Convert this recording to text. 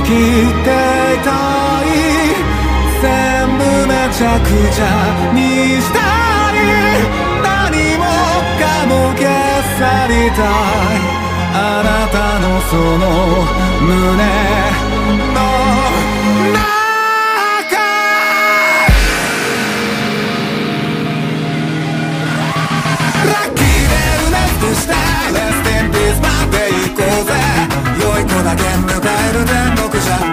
きていたい全部めちゃくちゃにしたい何もかも消されたい。あなたのその胸。Cause I